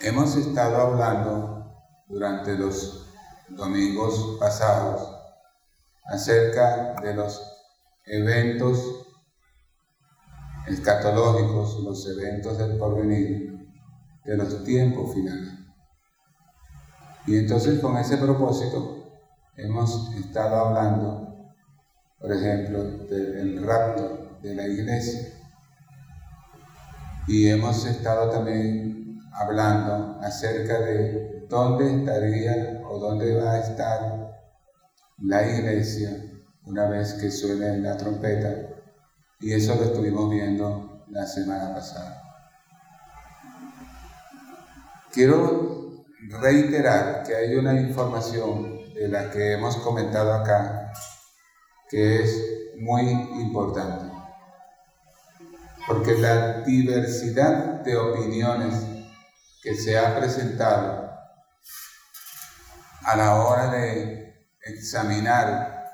Hemos estado hablando durante los domingos pasados acerca de los eventos escatológicos, los eventos del porvenir, de los tiempos finales. Y entonces con ese propósito hemos estado hablando, por ejemplo, del rapto de la iglesia. Y hemos estado también hablando acerca de dónde estaría o dónde va a estar la iglesia una vez que suene la trompeta. Y eso lo estuvimos viendo la semana pasada. Quiero reiterar que hay una información de la que hemos comentado acá que es muy importante. Porque la diversidad de opiniones que se ha presentado a la hora de examinar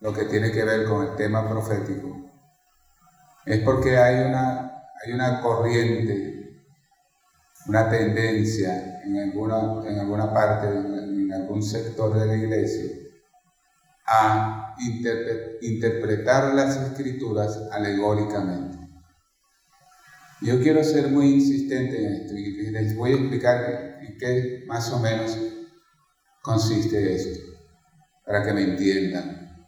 lo que tiene que ver con el tema profético es porque hay una, hay una corriente, una tendencia en alguna, en alguna parte, en, algún sector de la iglesia, a interpretar las escrituras alegóricamente. Yo quiero ser muy insistente en esto y les voy a explicar en qué más o menos consiste esto, para que me entiendan.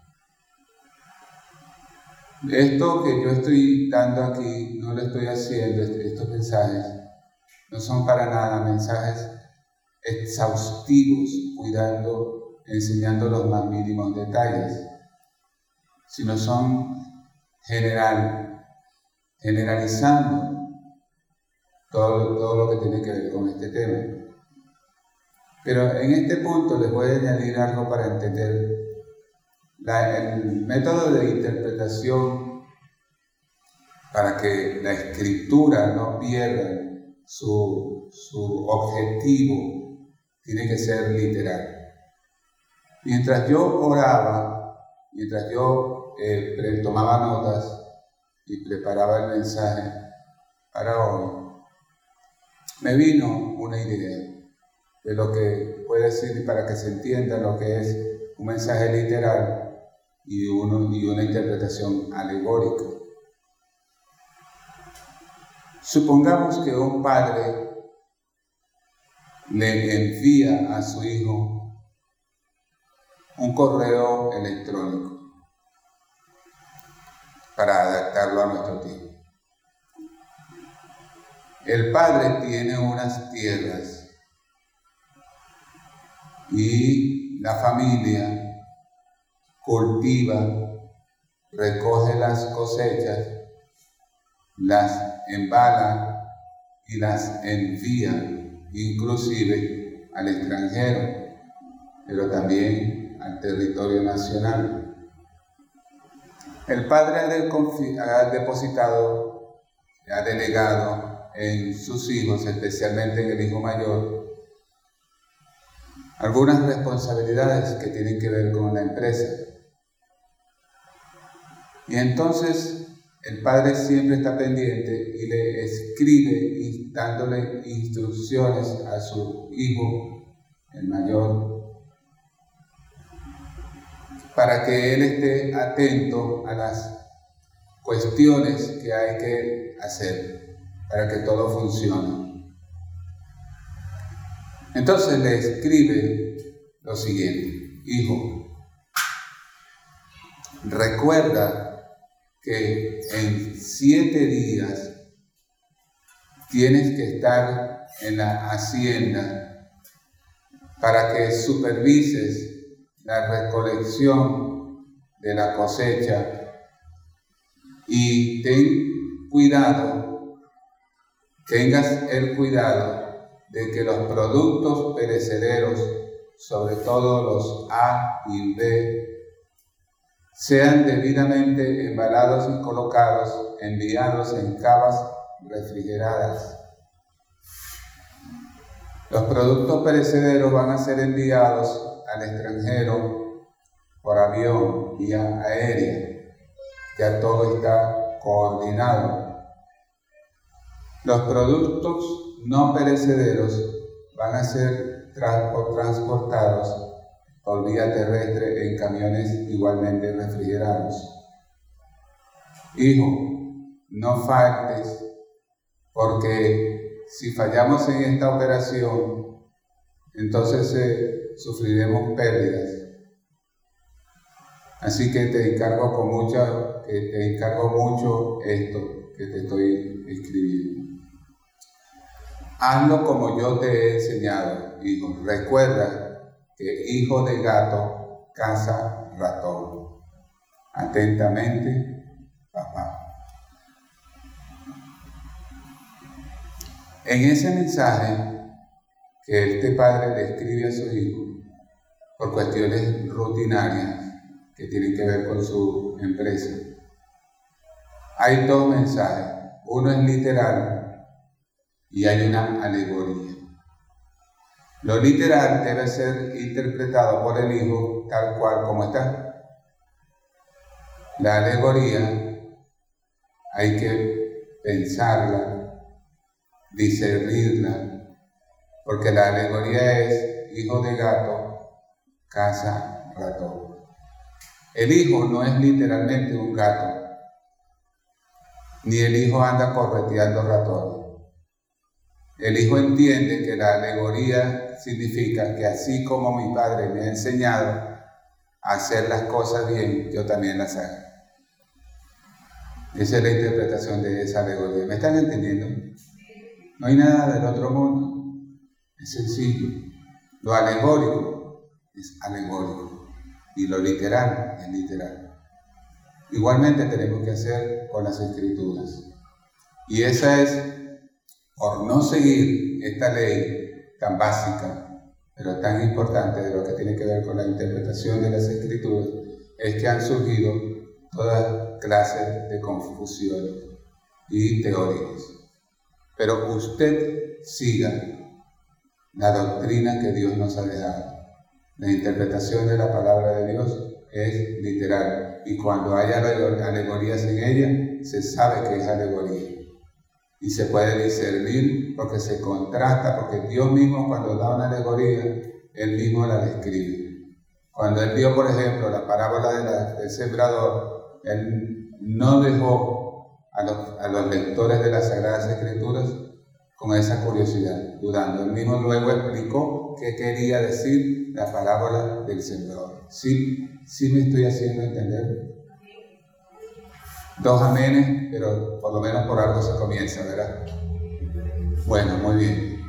Esto que yo estoy dando aquí, no lo estoy haciendo, estos mensajes, no son para nada mensajes exhaustivos, cuidando, enseñando los más mínimos detalles, sino son general, generalizando todo, todo lo que tiene que ver con este tema. Pero en este punto les voy a añadir algo para entender el método de interpretación para que la escritura no pierda su, objetivo tiene que ser literal. Mientras yo oraba, mientras yo eh, tomaba notas y preparaba el mensaje para hoy, me vino una idea de lo que puede decir para que se entienda lo que es un mensaje literal y, y una interpretación alegórica. Supongamos que un padre le envía a su hijo un correo electrónico para adaptarlo a nuestro tiempo. El padre tiene unas tierras y la familia cultiva, recoge las cosechas, las embala y las envía inclusive al extranjero, pero también al territorio nacional. El Padre ha depositado, ha delegado en sus hijos, especialmente en el hijo mayor, algunas responsabilidades que tienen que ver con la empresa. Y entonces el padre siempre está pendiente y le escribe dándole instrucciones a su hijo, el mayor, para que él esté atento a las cuestiones que hay que hacer para que todo funcione. Entonces le escribe lo siguiente, hijo, recuerda que en siete días tienes que estar en la hacienda para que supervises la recolección de la cosecha y ten cuidado, tengas el cuidado de que los productos perecederos, sobre todo los A y B, sean debidamente embalados y colocados, enviados en cavas refrigeradas. Los productos perecederos van a ser enviados al extranjero por avión, vía aérea. Ya todo está coordinado. Los productos no perecederos van a ser transportados por vía terrestre en camiones igualmente refrigerados. Hijo, no faltes, porque si fallamos en esta operación, entonces eh, sufriremos pérdidas. Así que te encargo con mucha, que te encargo mucho esto que te estoy escribiendo. Hazlo como yo te he enseñado, hijo. Recuerda que hijo de gato caza ratón. Atentamente, papá. En ese mensaje que este padre le escribe a su hijo por cuestiones rutinarias que tienen que ver con su empresa, hay dos mensajes. Uno es literal y hay una alegoría. Lo literal debe ser interpretado por el Hijo tal cual como está. La alegoría hay que pensarla, discernirla, porque la alegoría es hijo de gato, casa ratón. El hijo no es literalmente un gato, ni el hijo anda correteando ratones. El hijo entiende que la alegoría significa que así como mi padre me ha enseñado a hacer las cosas bien, yo también las hago. Esa es la interpretación de esa alegoría. ¿Me están entendiendo? No hay nada del otro mundo. Es sencillo. Lo alegórico es alegórico y lo literal es literal. Igualmente tenemos que hacer con las escrituras. Y esa es por no seguir esta ley tan básica, pero tan importante de lo que tiene que ver con la interpretación de las escrituras, es que han surgido todas clases de confusiones y teorías. Pero usted siga la doctrina que Dios nos ha dejado. La interpretación de la palabra de Dios es literal y cuando haya alegorías en ella, se sabe que es alegoría y se puede discernir porque se contrasta, porque Dios mismo cuando da una alegoría, Él mismo la describe. Cuando Él dio, por ejemplo, la parábola del sembrador, Él no dejó a los, a los lectores de las Sagradas Escrituras con esa curiosidad, dudando. Él mismo luego explicó qué quería decir la parábola del sembrador. ¿Sí, sí me estoy haciendo entender? Dos amenes, pero por lo menos por algo se comienza, ¿verdad? Bueno, muy bien.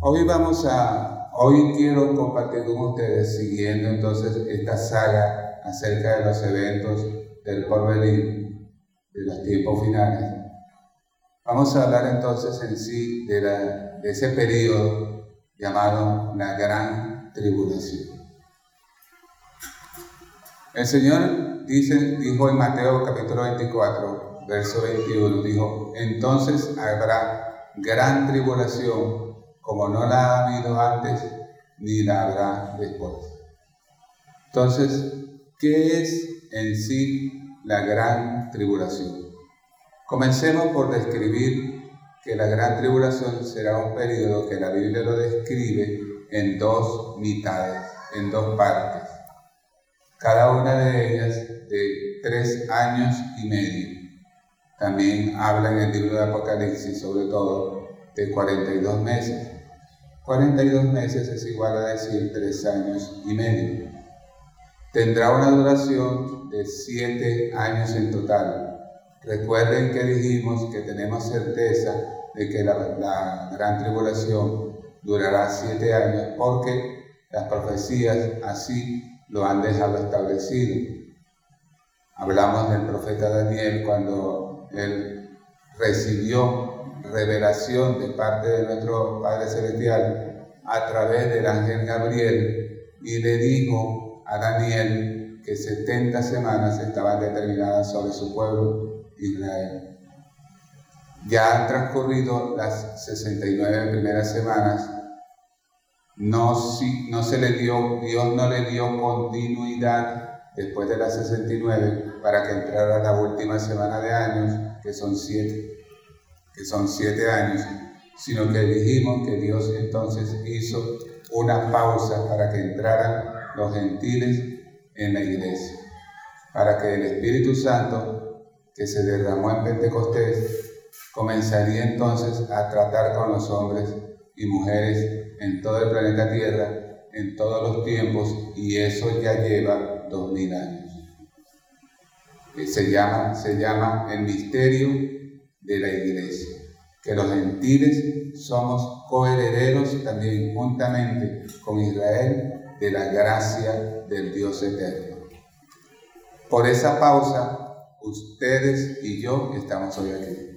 Hoy vamos a, hoy quiero compartir con ustedes, siguiendo entonces esta saga acerca de los eventos del porvenir, de los tiempos finales. Vamos a hablar entonces en sí de, de ese periodo llamado la gran tribulación. El Señor dice, dijo en Mateo capítulo 24, verso 21, dijo, entonces habrá gran tribulación como no la ha habido antes ni la habrá después. Entonces, ¿qué es en sí la gran tribulación? Comencemos por describir que la gran tribulación será un periodo que la Biblia lo describe en dos mitades, en dos partes cada una de ellas de tres años y medio. También habla en el libro de Apocalipsis, sobre todo, de 42 meses. 42 meses es igual a decir tres años y medio. Tendrá una duración de siete años en total. Recuerden que dijimos que tenemos certeza de que la, la gran tribulación durará siete años porque las profecías así lo han dejado establecido. Hablamos del profeta Daniel cuando él recibió revelación de parte de nuestro Padre Celestial a través del ángel Gabriel y le dijo a Daniel que 70 semanas estaban determinadas sobre su pueblo Israel. Ya han transcurrido las 69 primeras semanas no, si, no se le dio, Dios no le dio continuidad después de las 69 para que entrara la última semana de años, que son siete, que son siete años, sino que dijimos que Dios entonces hizo una pausa para que entraran los gentiles en la iglesia, para que el Espíritu Santo que se derramó en Pentecostés comenzaría entonces a tratar con los hombres y mujeres en todo el planeta Tierra, en todos los tiempos, y eso ya lleva dos mil años. Se llama, se llama el misterio de la iglesia, que los gentiles somos coherederos también juntamente con Israel de la gracia del Dios eterno. Por esa pausa, ustedes y yo estamos hoy aquí.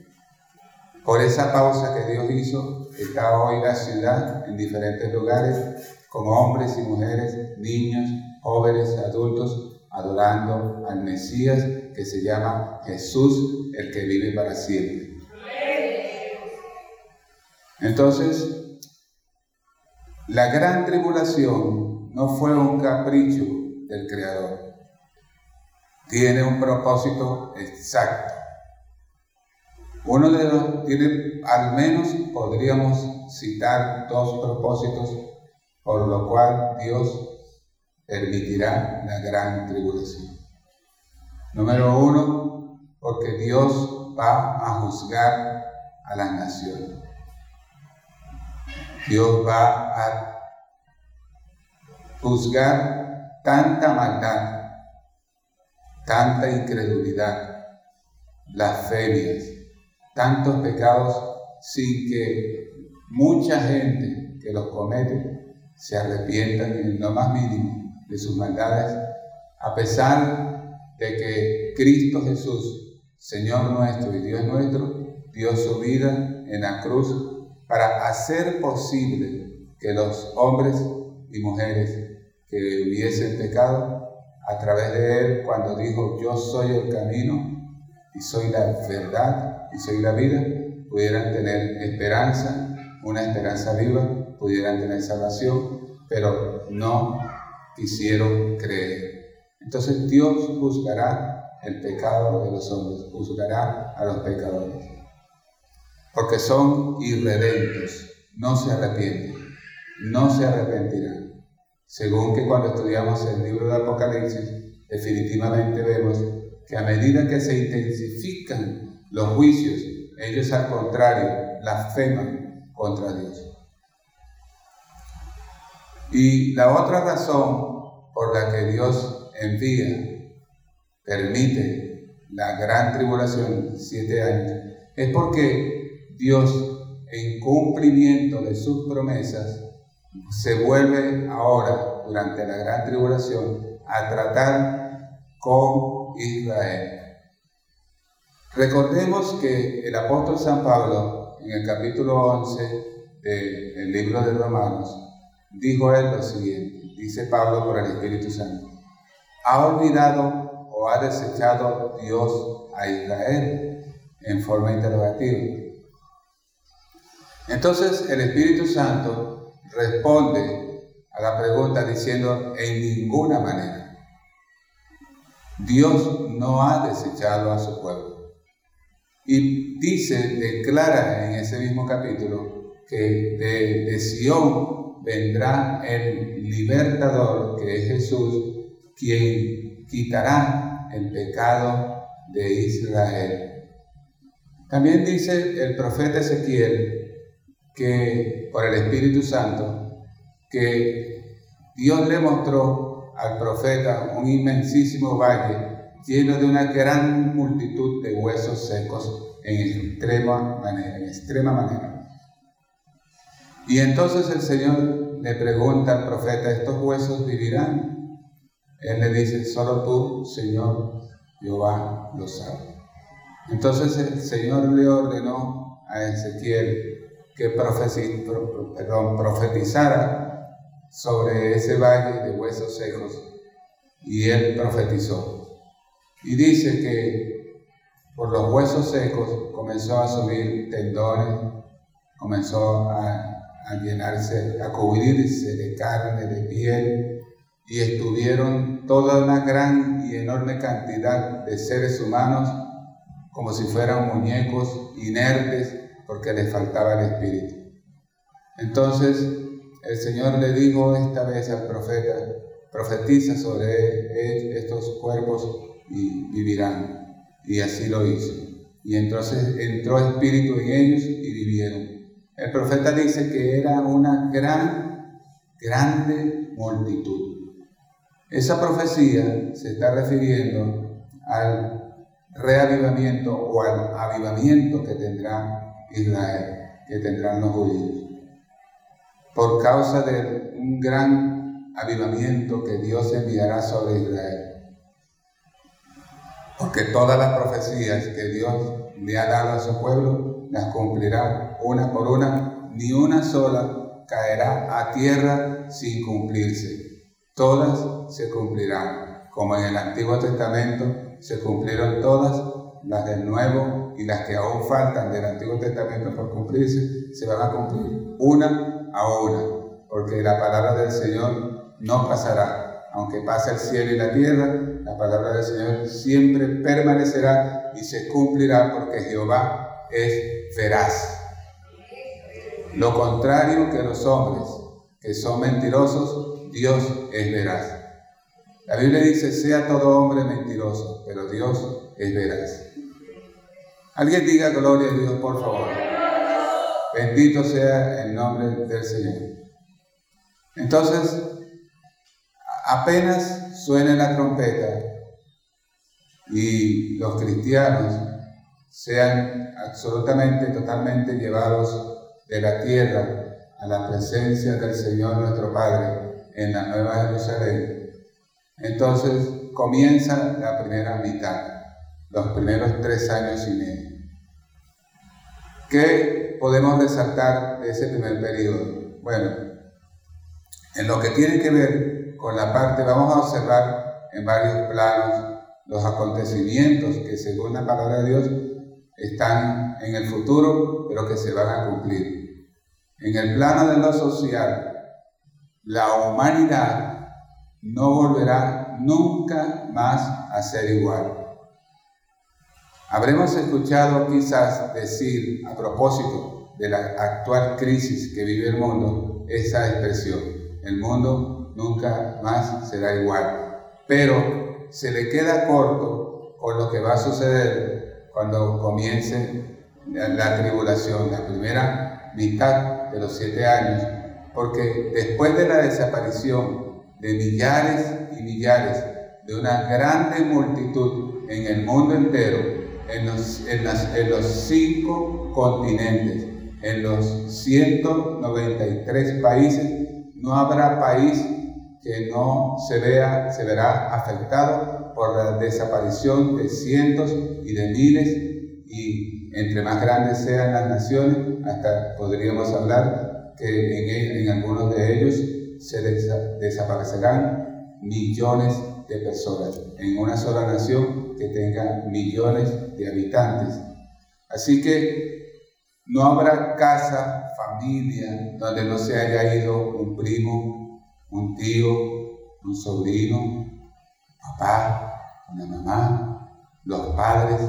Por esa pausa que Dios hizo, está hoy la ciudad en diferentes lugares, con hombres y mujeres, niños, jóvenes, adultos, adorando al Mesías que se llama Jesús, el que vive para siempre. Entonces, la gran tribulación no fue un capricho del Creador. Tiene un propósito exacto. Uno de los tiene, al menos podríamos citar dos propósitos por lo cual Dios permitirá la gran tribulación. Número uno, porque Dios va a juzgar a las naciones. Dios va a juzgar tanta maldad, tanta incredulidad, blasfemias, tantos pecados sin que mucha gente que los comete se arrepientan en lo más mínimo de sus maldades, a pesar de que Cristo Jesús, Señor nuestro y Dios nuestro, dio su vida en la cruz para hacer posible que los hombres y mujeres que hubiesen pecado, a través de Él, cuando dijo, yo soy el camino y soy la verdad y soy la vida, pudieran tener esperanza, una esperanza viva, pudieran tener salvación, pero no quisieron creer. Entonces Dios juzgará el pecado de los hombres, juzgará a los pecadores, porque son irredentos, no se arrepienten, no se arrepentirán. Según que cuando estudiamos el libro de Apocalipsis, definitivamente vemos que a medida que se intensifican los juicios, ellos al contrario, blasfeman contra Dios. Y la otra razón por la que Dios envía, permite la gran tribulación, siete años, es porque Dios, en cumplimiento de sus promesas, se vuelve ahora, durante la gran tribulación, a tratar con Israel. Recordemos que el apóstol San Pablo, en el capítulo 11 del libro de Romanos, dijo él lo siguiente, dice Pablo por el Espíritu Santo, ¿ha olvidado o ha desechado Dios a Israel? En forma interrogativa. Entonces el Espíritu Santo responde a la pregunta diciendo, en ninguna manera. Dios no ha desechado a su pueblo. Y dice, declara en ese mismo capítulo, que de, de Sión vendrá el libertador, que es Jesús, quien quitará el pecado de Israel. También dice el profeta Ezequiel que por el Espíritu Santo, que Dios le mostró al profeta un inmensísimo valle lleno de una gran multitud de huesos secos en extrema manera, en extrema manera. Y entonces el Señor le pregunta al profeta, ¿estos huesos vivirán? Él le dice, solo tú, Señor Jehová, lo sabe. Entonces el Señor le ordenó a Ezequiel que profetizara sobre ese valle de huesos secos y él profetizó. Y dice que por los huesos secos comenzó a subir tendones, comenzó a, llenarse, a cubrirse de carne, de piel, y estuvieron toda una gran y enorme cantidad de seres humanos como si fueran muñecos inertes porque le faltaba el espíritu. Entonces el Señor le dijo esta vez al profeta, profetiza sobre estos cuerpos y vivirán. Y así lo hizo. Y entonces entró espíritu en ellos y vivieron. El profeta dice que era una gran, grande multitud. Esa profecía se está refiriendo al reavivamiento o al avivamiento que tendrá Israel, que tendrán los judíos. Por causa de un gran avivamiento que Dios enviará sobre Israel. Porque todas las profecías que Dios le ha dado a su pueblo las cumplirá una por una, ni una sola caerá a tierra sin cumplirse todas se cumplirán, como en el Antiguo Testamento se cumplieron todas, las del Nuevo y las que aún faltan del Antiguo Testamento por cumplirse, se van a cumplir una a una, porque la palabra del Señor no pasará. Aunque pase el cielo y la tierra, la palabra del Señor siempre permanecerá y se cumplirá porque Jehová es veraz. Lo contrario que los hombres, que son mentirosos, Dios es veraz. La Biblia dice, sea todo hombre mentiroso, pero Dios es veraz. Alguien diga gloria a Dios, por favor. Bendito sea el nombre del Señor. Entonces, apenas suene la trompeta y los cristianos sean absolutamente, totalmente llevados de la tierra a la presencia del Señor nuestro Padre, en la Nueva Jerusalén. Entonces comienza la primera mitad, los primeros tres años y medio. ¿Qué podemos resaltar de ese primer periodo? Bueno, en lo que tiene que ver con la parte, vamos a observar en varios planos los acontecimientos que según la palabra de Dios están en el futuro, pero que se van a cumplir. En el plano de lo social, la humanidad no volverá nunca más a ser igual. Habremos escuchado quizás decir a propósito de la actual crisis que vive el mundo esa expresión, el mundo nunca más será igual, pero se le queda corto con lo que va a suceder cuando comience la tribulación, la primera mitad de los siete años porque después de la desaparición de millares y millares de una grande multitud en el mundo entero, en los, cinco continentes, en los 193 países, no habrá país que no se vea, se verá afectado por la desaparición de cientos y de miles y entre más grandes sean las naciones, hasta podríamos hablar que en, algunos de ellos se desaparecerán millones de personas, en una sola nación que tenga millones de habitantes. Así que no habrá casa, familia, donde no se haya ido un primo, un tío, un sobrino, papá, una mamá, los padres,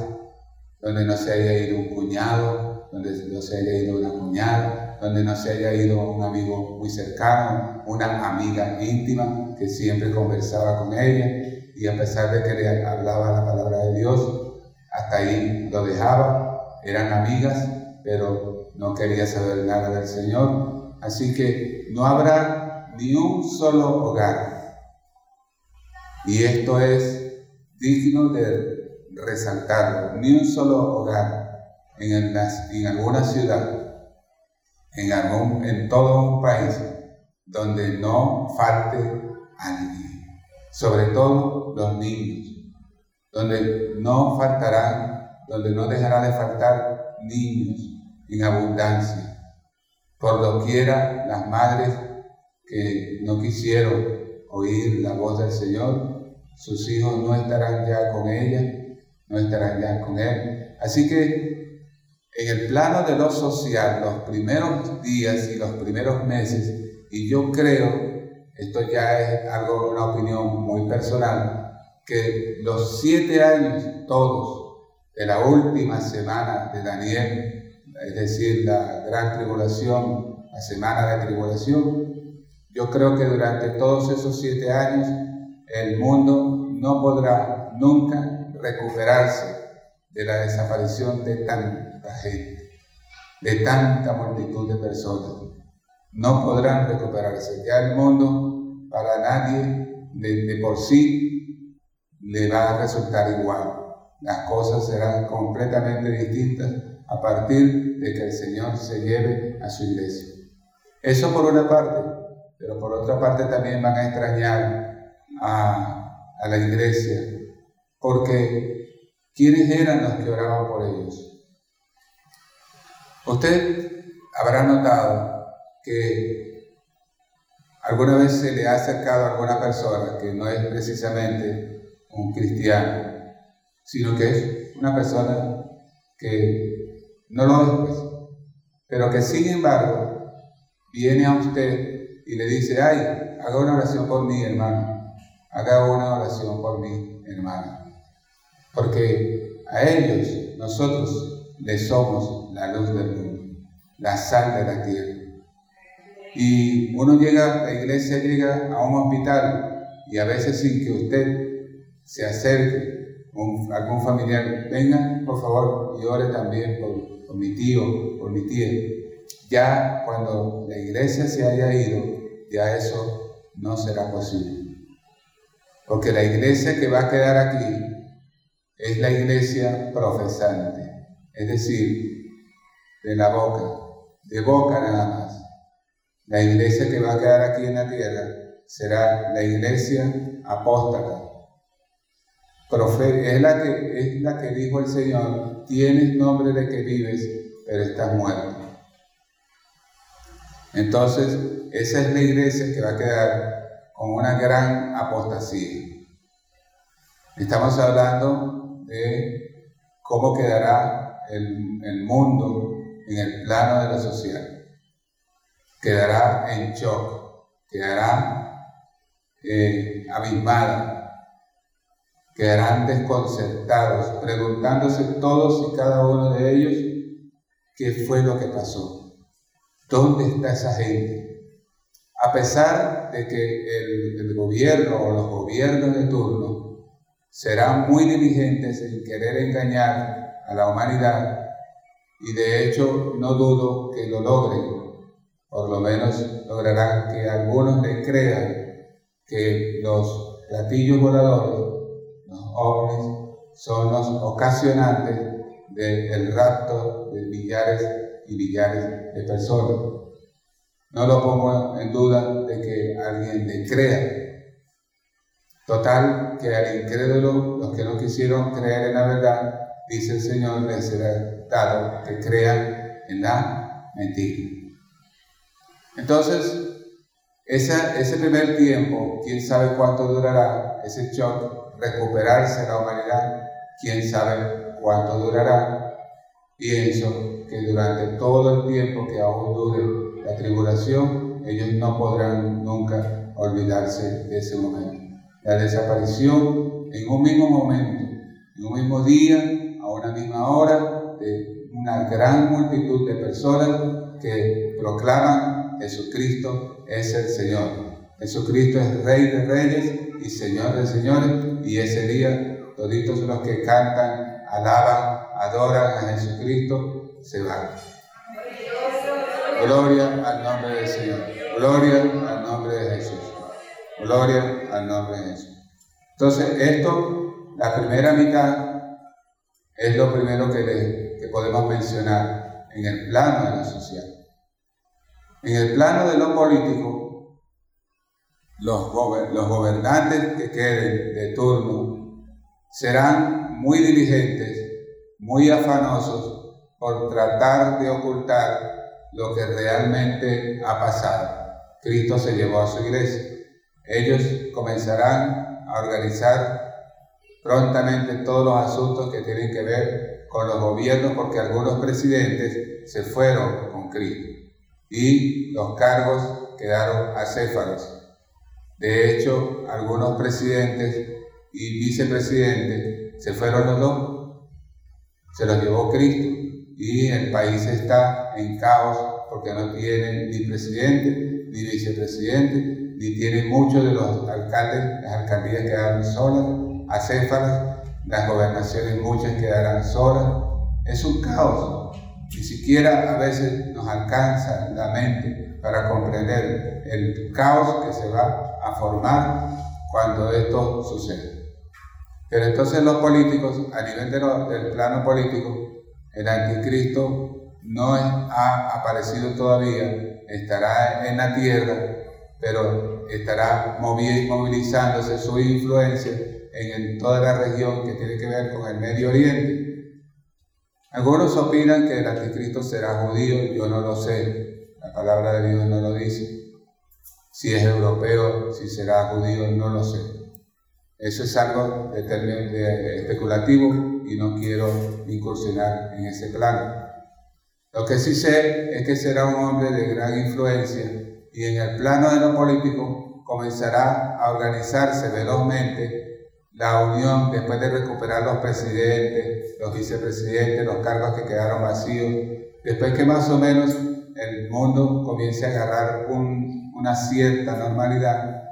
donde no se haya ido un cuñado, donde no se haya ido una cuñada, donde no se haya ido un amigo muy cercano, una amiga íntima que siempre conversaba con ella y a pesar de que le hablaba la palabra de Dios, hasta ahí lo dejaba, eran amigas, pero no quería saber nada del Señor. Así que no habrá ni un solo hogar. Y esto es digno de resaltarlo, ni un solo hogar en, en alguna ciudad en, algún, en todo un país donde no falte sobre todo los niños, donde no faltarán, donde no dejará de faltar niños en abundancia. Por doquiera las madres que no quisieron oír la voz del Señor, sus hijos no estarán ya con ella, no estarán ya con él. Así que en el plano de lo social, los primeros días y los primeros meses, y yo creo, esto ya es algo, una opinión muy personal, que los siete años todos de la última semana de Daniel, es decir, la gran tribulación, la semana de tribulación, yo creo que durante todos esos siete años el mundo no podrá nunca recuperarse de la desaparición de tanta gente, de tanta multitud de personas. No podrán recuperarse. Ya el mundo para nadie de, por sí le va a resultar igual. Las cosas serán completamente distintas a partir de que el Señor se lleve a su iglesia. Eso por una parte, pero por otra parte también van a extrañar a, a la iglesia, porque ¿quiénes eran los que oraban por ellos? Usted habrá notado que alguna vez se le ha acercado a alguna persona que no es precisamente un cristiano, sino que es una persona que no lo es, pues, pero que sin embargo viene a usted y le dice, ay, haga una oración por mí, hermano, haga una oración por mí, hermano. Porque a ellos, nosotros, les somos la luz del mundo, la sal de la tierra. Y uno llega, la iglesia llega a un hospital y a veces sin que usted se acerque, un, algún familiar, venga por favor y ore también por, por mi tío, por mi tía. Ya cuando la iglesia se haya ido, ya eso no será posible. Porque la iglesia que va a quedar aquí es la iglesia profesante, es decir, de la boca, de boca nada más. La iglesia que va a quedar aquí en la tierra será la iglesia apóstata. Es la, que, es la que dijo el Señor, tienes nombre de que vives, pero estás muerto. Entonces, esa es la iglesia que va a quedar con una gran apostasía. Estamos hablando de cómo quedará el, mundo en el plano de la sociedad. Quedará en shock, quedará eh, abismada, quedarán desconcertados, preguntándose todos y cada uno de ellos qué fue lo que pasó. ¿Dónde está esa gente? A pesar de que el, gobierno o los gobiernos de turno serán muy diligentes en querer engañar a la humanidad y de hecho no dudo que lo logren, por lo menos lograrán que algunos le crean que los platillos voladores, los ovnis, son los ocasionantes del rapto de millares y millares de personas. No lo pongo en duda de que alguien le crea. Total, que al incrédulo, los que no quisieron creer en la verdad, dice el Señor, les será dado que crean en la mentira. Entonces, ese primer tiempo, quién sabe cuánto durará, ese shock, recuperarse la humanidad, quién sabe cuánto durará, Pienso que durante todo el tiempo que aún dure la tribulación, ellos no podrán nunca olvidarse de ese momento. La desaparición en un mismo momento, en un mismo día, a una misma hora, de una gran multitud de personas que proclaman Jesucristo es el Señor. Jesucristo es Rey de Reyes y Señor de Señores. Y ese día, toditos los que cantan, alaban adoran a Jesucristo, se van. Gloria al nombre del Señor. Gloria al nombre de Jesús. Gloria al nombre de Jesús. Entonces, esto, la primera mitad, es lo primero que, que podemos mencionar en el plano de la sociedad. En el plano de lo político, los, gobernantes que queden de turno serán muy diligentes muy afanosos por tratar de ocultar lo que realmente ha pasado. Cristo se llevó a su iglesia. Ellos comenzarán a organizar prontamente todos los asuntos que tienen que ver con los gobiernos porque algunos presidentes se fueron con Cristo y los cargos quedaron acéfalos. De hecho, algunos presidentes y vicepresidentes se fueron los dos se los llevó Cristo y el país está en caos porque no tiene ni presidente, ni vicepresidente, ni tiene muchos de los alcaldes, las alcaldías quedaron solas, acéfalas, las gobernaciones muchas quedarán solas. Es un caos. Ni siquiera a veces nos alcanza la mente para comprender el caos que se va a formar cuando esto sucede. Pero entonces los políticos, a nivel del plano político, el anticristo no ha aparecido todavía, estará en la tierra, pero estará movilizándose su influencia en, toda la región que tiene que ver con el Medio Oriente. Algunos opinan que el anticristo será judío, yo no lo sé, la palabra de Dios no lo dice. Si es europeo, si será judío, no lo sé. Eso es algo de, especulativo y no quiero incursionar en ese plano. Lo que sí sé es que será un hombre de gran influencia y en el plano de lo político comenzará a organizarse velozmente la unión después de recuperar los presidentes, los vicepresidentes, los cargos que quedaron vacíos, después que más o menos el mundo comience a agarrar una cierta normalidad,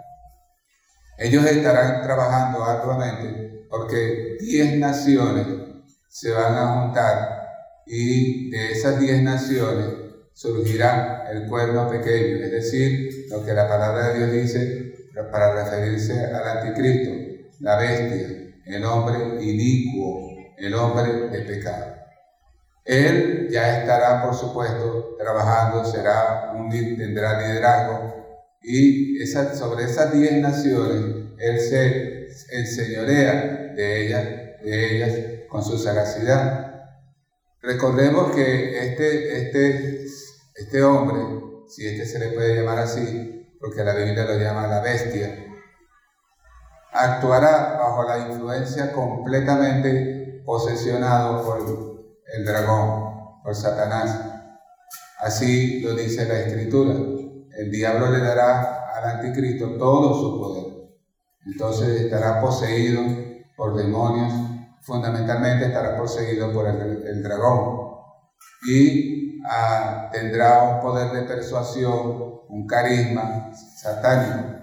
ellos estarán trabajando arduamente porque 10 naciones se van a juntar y de esas 10 naciones surgirá el cuerno pequeño, es decir, lo que la palabra de Dios dice para referirse al anticristo, la bestia, el hombre inicuo, el hombre de pecado. Él ya estará, por supuesto, trabajando, será un, tendrá liderazgo, y sobre esas diez naciones Él se enseñorea de ellas, de ellas con su sagacidad. Recordemos que este, este, este hombre, si este se le puede llamar así, porque la Biblia lo llama la bestia, actuará bajo la influencia completamente posesionado por el dragón, por Satanás. Así lo dice la Escritura el diablo le dará al anticristo todo su poder. Entonces estará poseído por demonios, fundamentalmente estará poseído por el, dragón y ah, tendrá un poder de persuasión, un carisma satánico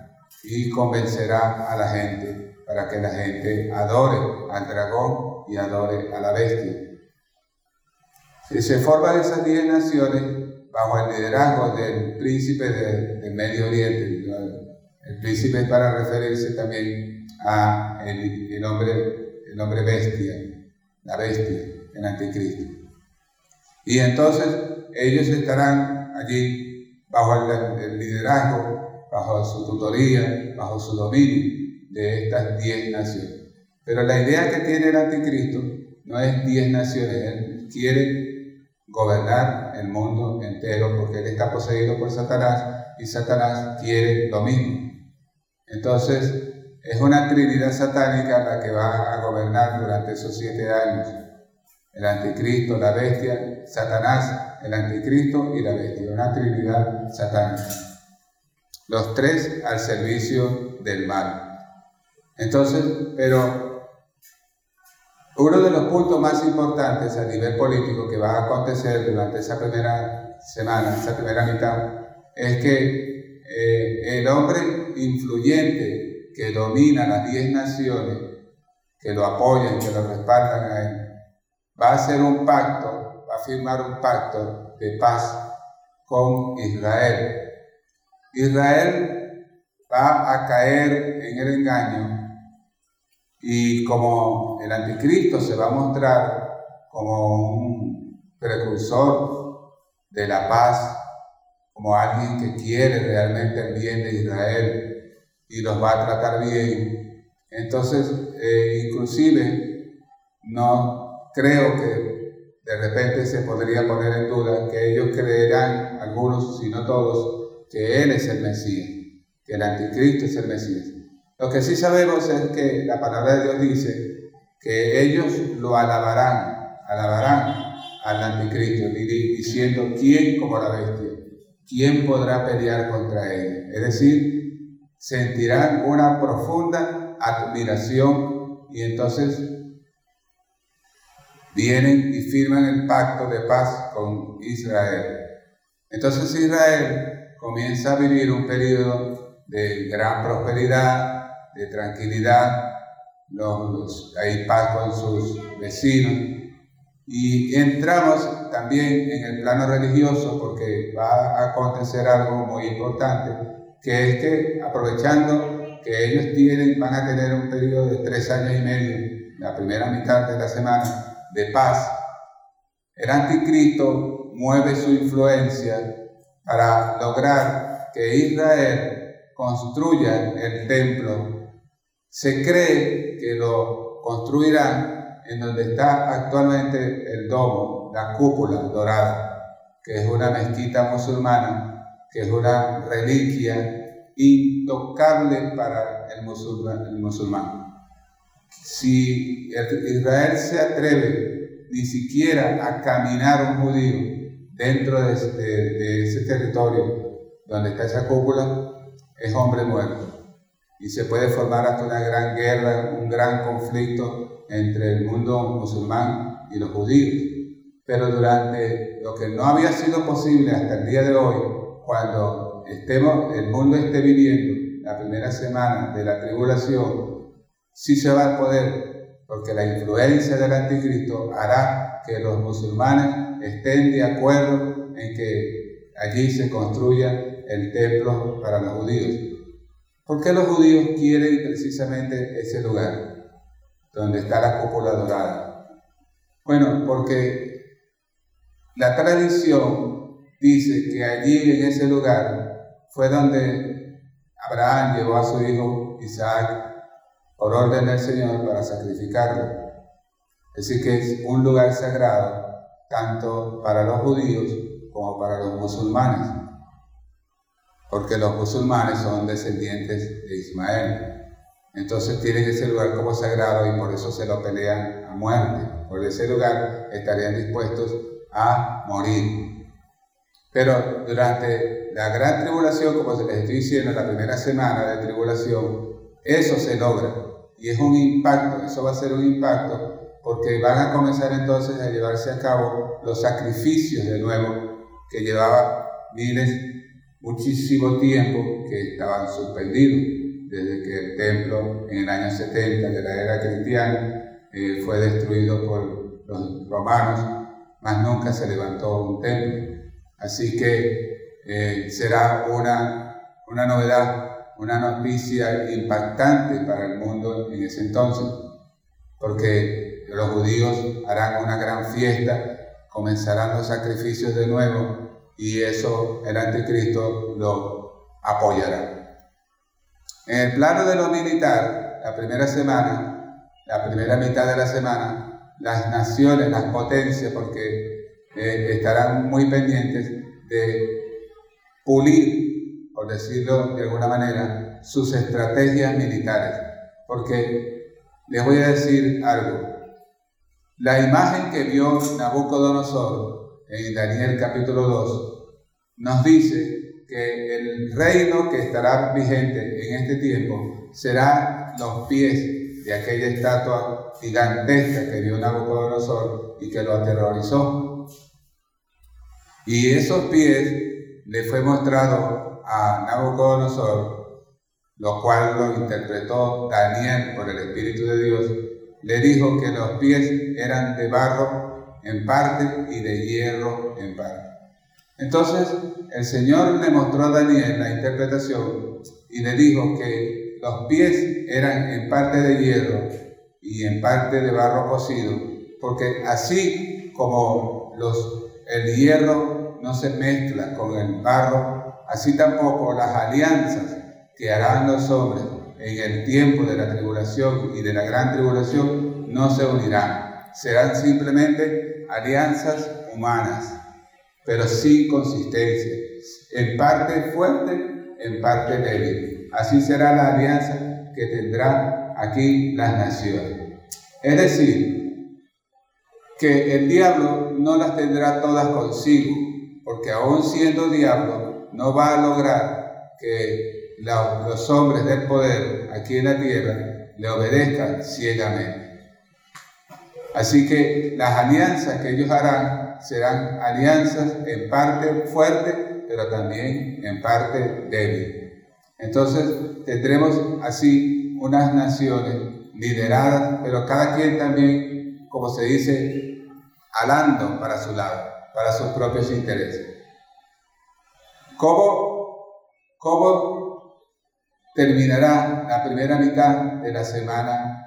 y convencerá a la gente para que la gente adore al dragón y adore a la bestia. Si se forman esas diez naciones, bajo el liderazgo del príncipe del Medio Oriente. El príncipe para referirse también a el, hombre, el hombre bestia, la bestia, el anticristo. Y entonces ellos estarán allí bajo el, liderazgo, bajo su tutoría, bajo su dominio de estas diez naciones. Pero la idea que tiene el anticristo no es diez naciones, él quiere gobernar el mundo entero porque él está poseído por Satanás y Satanás quiere lo mismo. Entonces, es una trinidad satánica la que va a gobernar durante esos siete años. El anticristo, la bestia, Satanás, el anticristo y la bestia. Una trinidad satánica. Los tres al servicio del mal. Entonces, pero uno de los puntos más importantes a nivel político que va a acontecer durante esa primera semana, esa primera mitad, es que eh, el hombre influyente que domina las diez naciones, que lo apoyan, que lo respaldan a él, va a hacer un pacto, va a firmar un pacto de paz con Israel. Israel va a caer en el engaño y como el anticristo se va a mostrar como un precursor de la paz, como alguien que quiere realmente el bien de Israel y los va a tratar bien, entonces eh, inclusive no creo que de repente se podría poner en duda que ellos creerán, algunos, si no todos, que Él es el Mesías, que el anticristo es el Mesías. Lo que sí sabemos es que la palabra de Dios dice que ellos lo alabarán, alabarán al anticristo, diciendo, ¿quién como la bestia? ¿Quién podrá pelear contra él? Es decir, sentirán una profunda admiración y entonces vienen y firman el pacto de paz con Israel. Entonces Israel comienza a vivir un periodo de gran prosperidad, de tranquilidad, hay paz con sus vecinos. Y entramos también en el plano religioso porque va a acontecer algo muy importante, que es que aprovechando que ellos tienen, van a tener un periodo de tres años y medio, la primera mitad de la semana, de paz, el anticristo mueve su influencia para lograr que Israel construya el templo. Se cree que lo construirán en donde está actualmente el domo, la cúpula dorada, que es una mezquita musulmana, que es una reliquia intocable para el musulmán. Si Israel se atreve ni siquiera a caminar un judío dentro de, ese territorio donde está esa cúpula, es hombre muerto. Y se puede formar hasta una gran guerra, un gran conflicto entre el mundo musulmán y los judíos. Pero durante lo que no había sido posible hasta el día de hoy, cuando estemos, el mundo esté viviendo la primera semana de la tribulación, sí se va a poder, porque la influencia del anticristo hará que los musulmanes estén de acuerdo en que allí se construya el templo para los judíos. ¿Por qué los judíos quieren precisamente ese lugar donde está la cúpula dorada? Bueno, porque la tradición dice que allí en ese lugar fue donde Abraham llevó a su hijo Isaac por orden del Señor para sacrificarlo. Decir, que es un lugar sagrado tanto para los judíos como para los musulmanes, porque los musulmanes son descendientes de Ismael. Entonces tienen ese lugar como sagrado y por eso se lo pelean a muerte. Por ese lugar estarían dispuestos a morir. Pero durante la gran tribulación, como les estoy diciendo, la primera semana de tribulación, eso se logra. Y es un impacto, eso va a ser un impacto, porque van a comenzar entonces a llevarse a cabo los sacrificios de nuevo que llevaba miles, muchísimo tiempo que estaban suspendidos, desde que el templo en el año 70 de la era cristiana eh, fue destruido por los romanos, más nunca se levantó un templo. Así que eh, será una, una novedad, una noticia impactante para el mundo en ese entonces, porque los judíos harán una gran fiesta, comenzarán los sacrificios de nuevo y eso el anticristo lo apoyará. En el plano de lo militar, la primera semana, la primera mitad de la semana, las naciones, las potencias, porque eh, estarán muy pendientes de pulir, por decirlo de alguna manera, sus estrategias militares. Porque les voy a decir algo. La imagen que vio Nabucodonosor en Daniel capítulo 2 nos dice que el reino que estará vigente en este tiempo será los pies de aquella estatua gigantesca que vio Nabucodonosor y que lo aterrorizó. Y esos pies le fue mostrado a Nabucodonosor, lo cual lo interpretó Daniel por el Espíritu de Dios, le dijo que los pies eran de barro en parte y de hierro en parte. Entonces el Señor le mostró a Daniel la interpretación y le dijo que los pies eran en parte de hierro y en parte de barro cocido, porque así como los, el hierro no se mezcla con el barro, así tampoco las alianzas que harán los hombres en el tiempo de la tribulación y de la gran tribulación no se unirán. Serán simplemente alianzas humanas, pero sin consistencia, en parte fuerte, en parte débil. Así será la alianza que tendrán aquí las naciones. Es decir, que el diablo no las tendrá todas consigo, porque aún siendo diablo, no va a lograr que los hombres del poder aquí en la tierra le obedezcan ciegamente. Así que las alianzas que ellos harán serán alianzas en parte fuertes, pero también en parte débiles. Entonces tendremos así unas naciones lideradas, pero cada quien también, como se dice, alando para su lado, para sus propios intereses. ¿Cómo, cómo terminará la primera mitad de la semana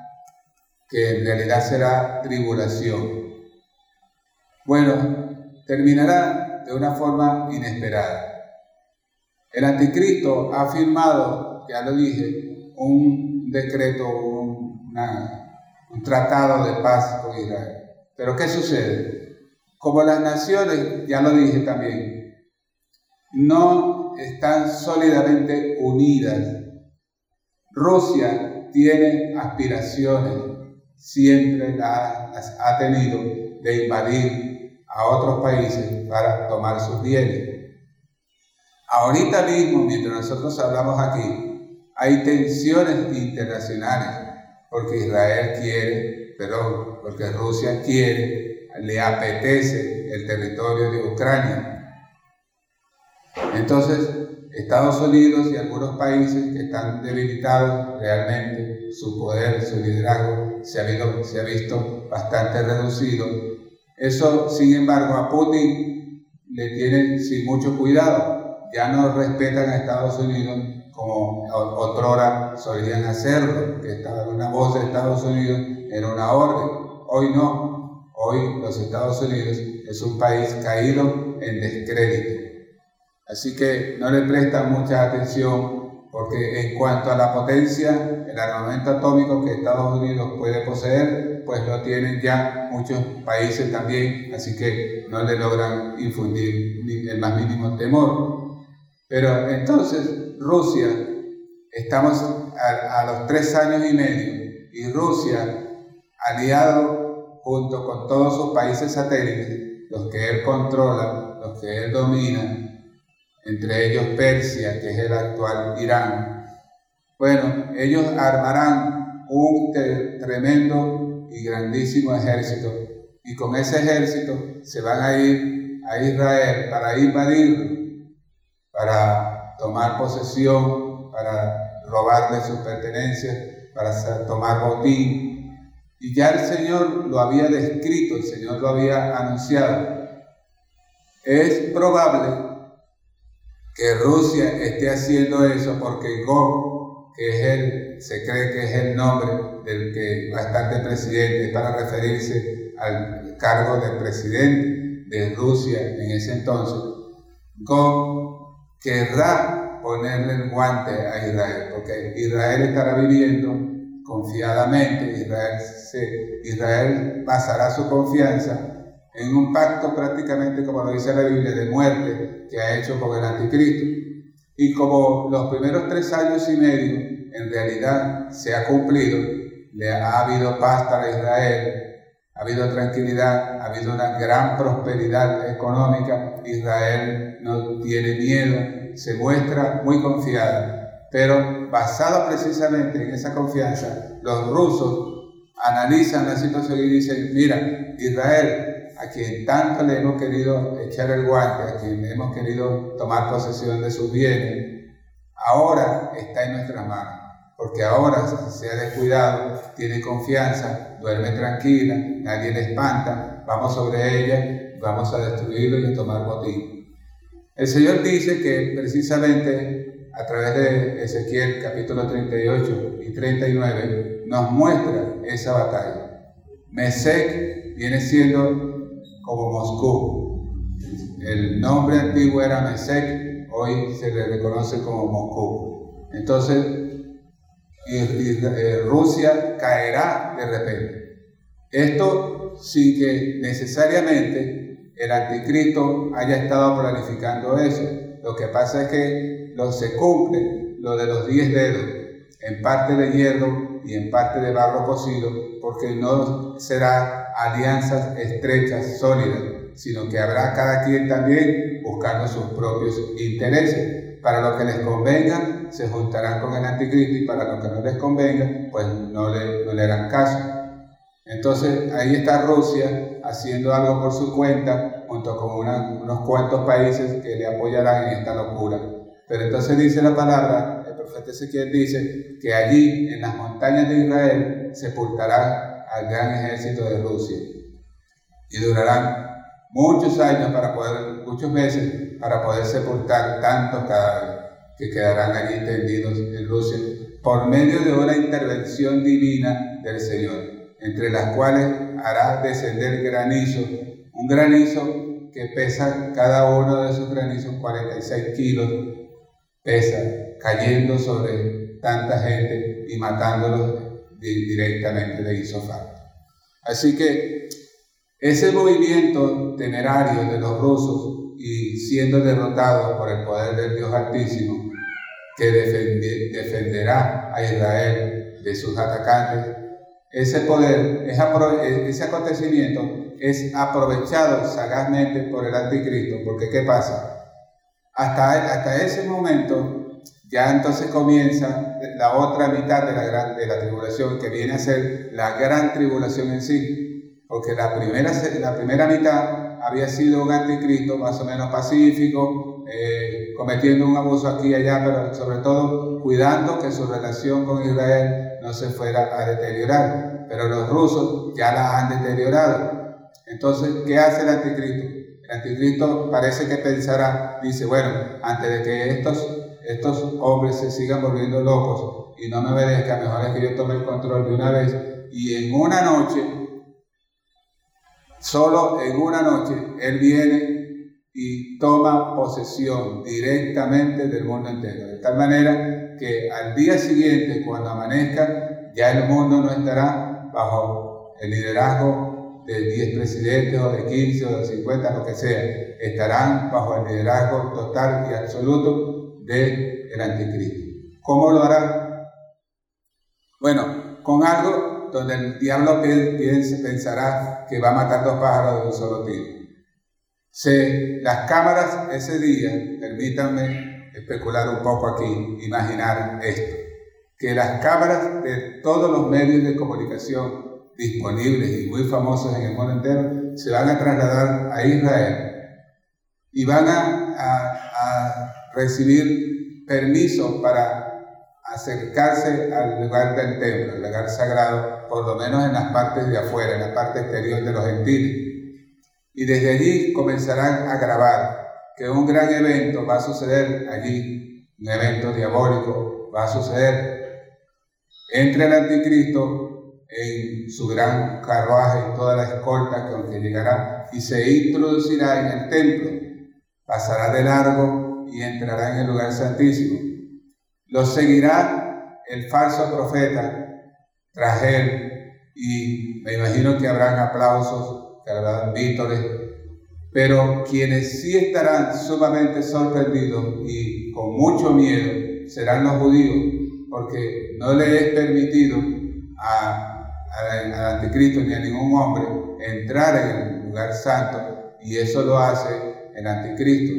que en realidad será tribulación. Bueno, terminará de una forma inesperada. El anticristo ha firmado, ya lo dije, un decreto, un, un tratado de paz con Israel. Pero ¿qué sucede? Como las naciones, ya lo dije también, no están sólidamente unidas. Rusia tiene aspiraciones siempre las ha tenido de invadir a otros países para tomar sus bienes. Ahorita mismo, mientras nosotros hablamos aquí, hay tensiones internacionales porque Israel quiere, perdón, porque Rusia quiere, le apetece el territorio de Ucrania. Entonces, Estados Unidos y algunos países que están debilitados realmente, su poder, su liderazgo se ha, visto bastante reducido. Eso, sin embargo, a Putin le tiene sin mucho cuidado. Ya no respetan a Estados Unidos como otrora solían hacerlo, que estaba una voz de Estados Unidos en una orden. Hoy no. Hoy los Estados Unidos es un país caído en descrédito. Así que no le prestan mucha atención porque en cuanto a la potencia, el armamento atómico que Estados Unidos puede poseer, pues lo tienen ya muchos países también, así que no le logran infundir el más mínimo temor. Pero entonces Rusia, estamos a, a los tres años y medio, y Rusia, aliado junto con todos sus países satélites, los que él controla, los que él domina, entre ellos Persia, que es el actual Irán. Bueno, ellos armarán un tremendo y grandísimo ejército y con ese ejército se van a ir a Israel para invadirlo, para tomar posesión, para robarle sus pertenencias, para tomar botín. Y ya el Señor lo había descrito, el Señor lo había anunciado. Es probable que Rusia esté haciendo eso porque Gog, que es el, se cree que es el nombre del que va a estar de presidente, para referirse al cargo de presidente de Rusia en ese entonces, Gog querrá ponerle el guante a Israel, porque Israel estará viviendo confiadamente, Israel, se, Israel basará su confianza en un pacto prácticamente, como lo dice la Biblia, de muerte que ha hecho con el anticristo. Y como los primeros tres años y medio en realidad se ha cumplido, le ha habido paz para Israel, ha habido tranquilidad, ha habido una gran prosperidad económica, Israel no tiene miedo, se muestra muy confiada, pero basado precisamente en esa confianza, los rusos analizan la situación y dicen, mira, Israel a quien tanto le hemos querido echar el guante, a quien hemos querido tomar posesión de sus bienes, ahora está en nuestras manos. Porque ahora se ha descuidado, tiene confianza, duerme tranquila, nadie le espanta, vamos sobre ella, vamos a destruirlo y a tomar botín. El Señor dice que precisamente a través de Ezequiel capítulo 38 y 39 nos muestra esa batalla. Mesec viene siendo como Moscú. El nombre antiguo era Mesec, hoy se le reconoce como Moscú. Entonces, eh, Rusia caerá de repente. Esto sin que necesariamente el anticristo haya estado planificando eso. Lo que pasa es que lo se cumple lo de los diez dedos, en parte de hierro y en parte de barro cocido, porque no será alianzas estrechas, sólidas, sino que habrá cada quien también buscando sus propios intereses. Para lo que les convenga, se juntarán con el anticristo y para lo que no les convenga, pues no le, no le harán caso. Entonces ahí está Rusia haciendo algo por su cuenta, junto con unos cuantos países que le apoyarán en esta locura. Pero entonces dice la palabra, profeta Ezequiel dice que allí en las montañas de Israel sepultará al gran ejército de Rusia. Y durarán muchos años para poder, muchos meses, para poder sepultar tantos cadáveres que quedarán allí tendidos en Rusia por medio de una intervención divina del Señor entre las cuales hará descender granizo, un granizo que pesa cada uno de esos granizos 46 kilos, pesa, cayendo sobre tanta gente y matándolos directamente de isofar. Así que ese movimiento temerario de los rusos y siendo derrotados por el poder del Dios Altísimo, que defenderá a Israel de sus atacantes, ese poder, ese acontecimiento es aprovechado sagazmente por el anticristo, porque ¿qué pasa? Hasta, hasta ese momento ya entonces comienza la otra mitad de la, gran, de la tribulación, que viene a ser la gran tribulación en sí, porque la primera, la primera mitad había sido un anticristo más o menos pacífico, eh, cometiendo un abuso aquí y allá, pero sobre todo cuidando que su relación con Israel no se fuera a deteriorar. Pero los rusos ya la han deteriorado. Entonces, ¿qué hace el anticristo? El anticristo parece que pensará, dice, bueno, antes de que estos, estos hombres se sigan volviendo locos y no me obedezcan, mejor es que yo tome el control de una vez y en una noche, solo en una noche, él viene y toma posesión directamente del mundo entero. De tal manera que al día siguiente, cuando amanezca, ya el mundo no estará bajo el liderazgo de 10 presidentes o de 15 o de 50, lo que sea. Estarán bajo el liderazgo total y absoluto del el anticristo. ¿Cómo lo hará? Bueno, con algo donde el diablo piensa, pensará que va a matar dos pájaros de un solo tiro. Se, las cámaras ese día, permítanme especular un poco aquí, imaginar esto, que las cámaras de todos los medios de comunicación disponibles y muy famosos en el mundo entero se van a trasladar a Israel y van a, recibir permiso para acercarse al lugar del templo, al lugar sagrado, por lo menos en las partes de afuera, en la parte exterior de los gentiles. Y desde allí comenzarán a grabar que un gran evento va a suceder allí, un evento diabólico va a suceder. entre el anticristo en su gran carruaje y toda la escolta que llegará y se introducirá en el templo, pasará de largo y entrará en el lugar santísimo. Lo seguirá el falso profeta tras él y me imagino que habrán aplausos, que habrán vítores pero quienes sí estarán sumamente sorprendidos y con mucho miedo serán los judíos, porque no le es permitido al anticristo ni a ningún hombre entrar en el lugar santo, y eso lo hace el anticristo.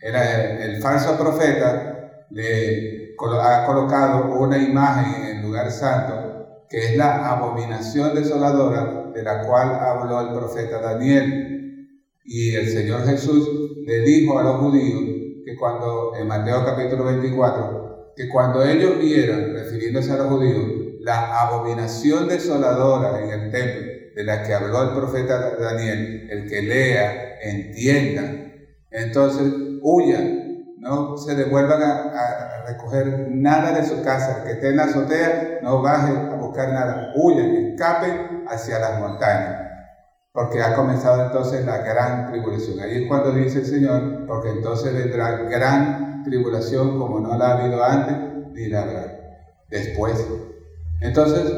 Era el, falso profeta le ha colocado una imagen en el lugar santo, que es la abominación desoladora de la cual habló el profeta Daniel. Y el Señor Jesús le dijo a los judíos que cuando, en Mateo capítulo 24, que cuando ellos vieran, refiriéndose a los judíos, la abominación desoladora en el templo de la que habló el profeta Daniel, el que lea, entienda, entonces huyan, no se devuelvan a, recoger nada de su casa, que esté en la azotea, no baje a buscar nada, huyan, escapen hacia las montañas porque ha comenzado entonces la gran tribulación. Ahí es cuando dice el Señor, porque entonces vendrá gran tribulación como no la ha habido antes, ni la habrá después. Entonces,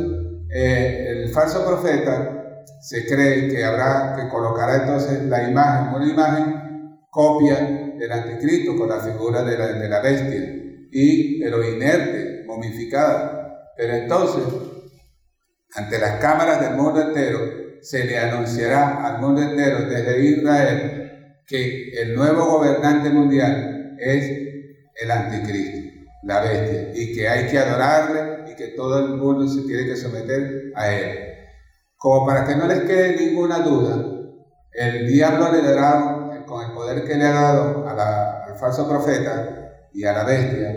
eh, el falso profeta se cree que habrá, que colocará entonces la imagen, una imagen copia del anticristo con la figura de la, de la bestia, y, pero inerte, momificada. Pero entonces, ante las cámaras del mundo entero, se le anunciará al mundo entero desde Israel que el nuevo gobernante mundial es el anticristo, la bestia, y que hay que adorarle y que todo el mundo se tiene que someter a él. Como para que no les quede ninguna duda, el diablo le dará, el poder que le ha dado al falso profeta y a la bestia,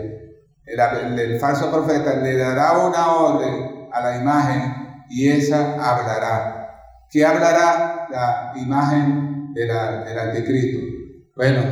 el, falso profeta le dará una orden a la imagen y esa hablará. ¿Qué hablará la imagen de del anticristo? Bueno,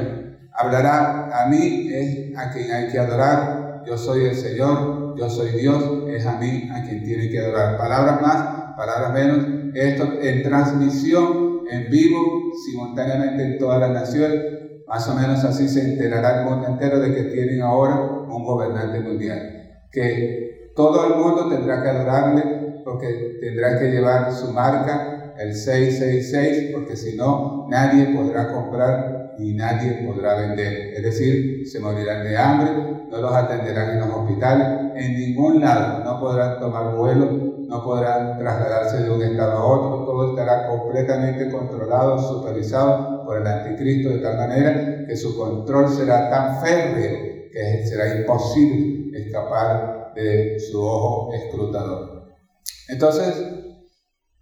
hablará a mí es a quien hay que adorar, yo soy el Señor, yo soy Dios, es a mí a quien tiene que adorar. Palabras más, palabras menos, esto en transmisión, en vivo, simultáneamente en todas las naciones, más o menos así se enterará el mundo entero de que tienen ahora un gobernante mundial, que todo el mundo tendrá que adorarle porque tendrá que llevar su marca, el 666, porque si no, nadie podrá comprar y nadie podrá vender. Es decir, se morirán de hambre, no los atenderán en los hospitales, en ningún lado, no podrán tomar vuelo, no podrán trasladarse de un estado a otro, todo estará completamente controlado, supervisado por el anticristo de tal manera que su control será tan férreo que será imposible escapar de su ojo escrutador. Entonces,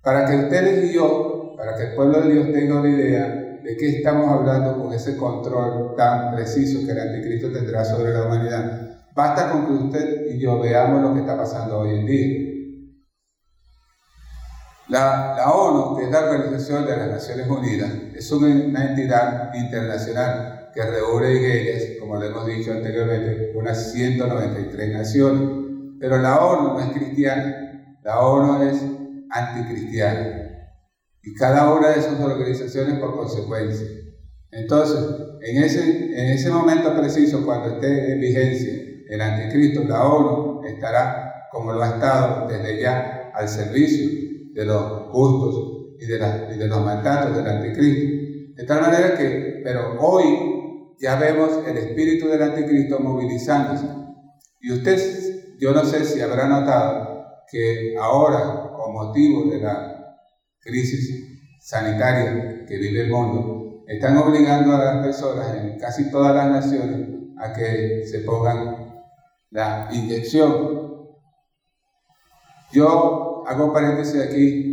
para que ustedes y yo, para que el pueblo de Dios tenga una idea de qué estamos hablando con ese control tan preciso que el anticristo tendrá sobre la humanidad, basta con que usted y yo veamos lo que está pasando hoy en día. La, ONU, que es la Organización de las Naciones Unidas, es una entidad internacional que reúne ellas, como le hemos dicho anteriormente, unas 193 naciones. Pero la ONU no es cristiana, la ONU es anticristiana y cada una de esas organizaciones por consecuencia. Entonces, en en ese momento preciso, cuando esté en vigencia el anticristo, la ONU estará, como lo ha estado desde ya, al servicio de los gustos y de, los mandatos del anticristo. De tal manera que, pero hoy ya vemos el espíritu del anticristo movilizándose. Y usted, yo no sé si habrá notado, que ahora, con motivo de la crisis sanitaria que vive el mundo, están obligando a las personas en casi todas las naciones a que se pongan la inyección. Yo hago paréntesis aquí